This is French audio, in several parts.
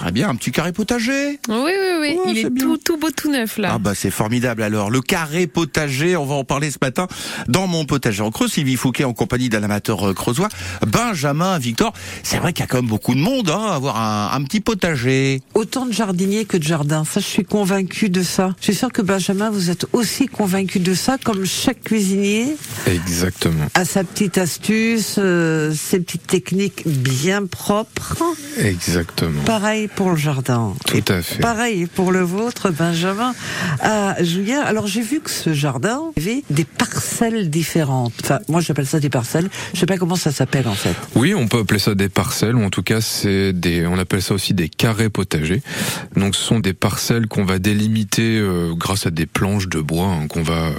Très bien, un petit carré potager. Oui, oui, oui. Ouais, Il c'est est tout, tout beau, tout neuf là. Ah bah c'est formidable alors. Le carré potager, on va en parler ce matin dans mon potager en creux. Sylvie Fouquet en compagnie d'un amateur euh, creusois, Benjamin Victor. C'est vrai qu'il y a quand même beaucoup de monde hein, à avoir un, un petit potager. Autant de jardiniers que de jardins. Ça, je suis convaincu de ça. Je suis sûr que Benjamin, vous êtes aussi convaincu de ça, comme chaque cuisinier Exactement. a sa petite astuce, euh, ses petites techniques bien propres. Exactement. Pareil pour le jardin. Tout à fait. Pareil pour le vôtre, Benjamin. À Julien, alors j'ai vu que ce jardin avait des parcelles différentes. Enfin, moi j'appelle ça des parcelles. Je sais pas comment ça s'appelle en fait. Oui, on peut appeler ça des parcelles, ou en tout cas, c'est des, on appelle ça aussi des carrés potagers. Donc, ce sont des parcelles qu'on va délimiter euh, grâce à des planches de bois hein, qu'on va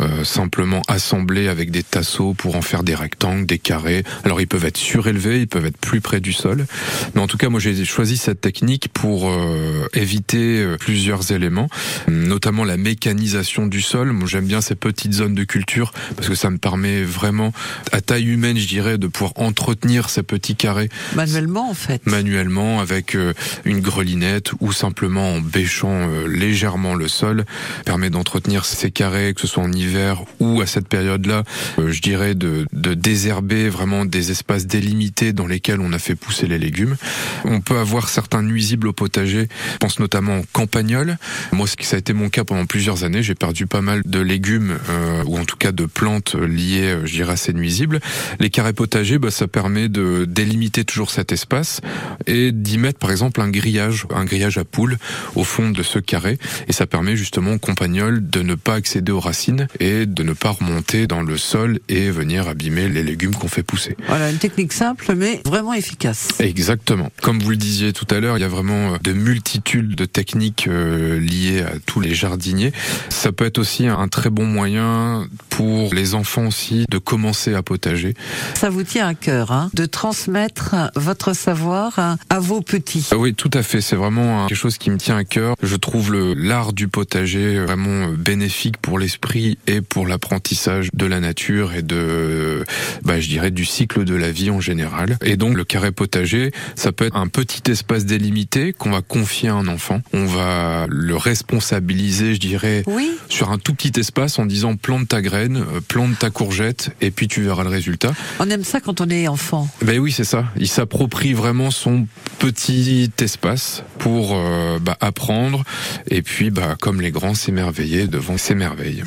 euh, simplement assembler avec des tasseaux pour en faire des rectangles, des carrés. Alors, ils peuvent être surélevés, ils peuvent être plus près du sol. Mais en tout cas, moi, j'ai choisi cette technique pour euh, éviter euh, plusieurs éléments, notamment la mécanisation du sol. Moi, j'aime bien ces petites zones de culture parce que ça me permet vraiment, à taille humaine, je dirais, de pouvoir entretenir ces petits carrés Manuellement en fait. manuellement avec euh, une grelinette ou simplement en bêchant euh, légèrement le sol permet d'entretenir ces carrés que ce soit en hiver ou à cette période-là je dirais de, de désherber vraiment des espaces délimités dans lesquels on a fait pousser les légumes on peut avoir certains nuisibles au potager je pense notamment en campagnol moi ça a été mon cas pendant plusieurs années j'ai perdu pas mal de légumes euh, ou en tout cas de plantes liées euh, je dirais à ces nuisibles les carrés potagers bah, ça permet de délimiter toujours cet espace et d'y mettre par exemple un grillage, un grillage à poules au fond de ce carré et ça permet justement aux compagnols de ne pas accéder aux racines et de ne pas remonter dans le sol et venir abîmer les légumes qu'on fait pousser. Voilà, une technique simple mais vraiment efficace. Exactement. Comme vous le disiez tout à l'heure, il y a vraiment de multitudes de techniques euh, liées à tous les jardiniers. Ça peut être aussi un très bon moyen pour les enfants aussi de commencer à potager. Ça vous tient à cœur hein, de transmettre votre savoir à vos petits. Ah Oui, tout à fait. C'est vraiment euh, quelque chose qui me tient à cœur. Je trouve le l'art du potager vraiment euh, bénéfique pour l'esprit et pour l'apprentissage de la nature et de, bah, je dirais, du cycle de la vie en général. Et donc, le carré potager, ça peut être un petit espace délimité qu'on va confier à un enfant. On va le responsabiliser, je dirais, Oui, sur un tout petit espace en disant plante ta graine, euh, plante ta courgette, et puis tu verras le résultat. on aime ça quand on est enfant. Ben oui, c'est ça. Il s'approprie vraiment son petit espace pour euh, bah, apprendre et puis, bah, comme les grands, s'émerveiller devant ces merveilles.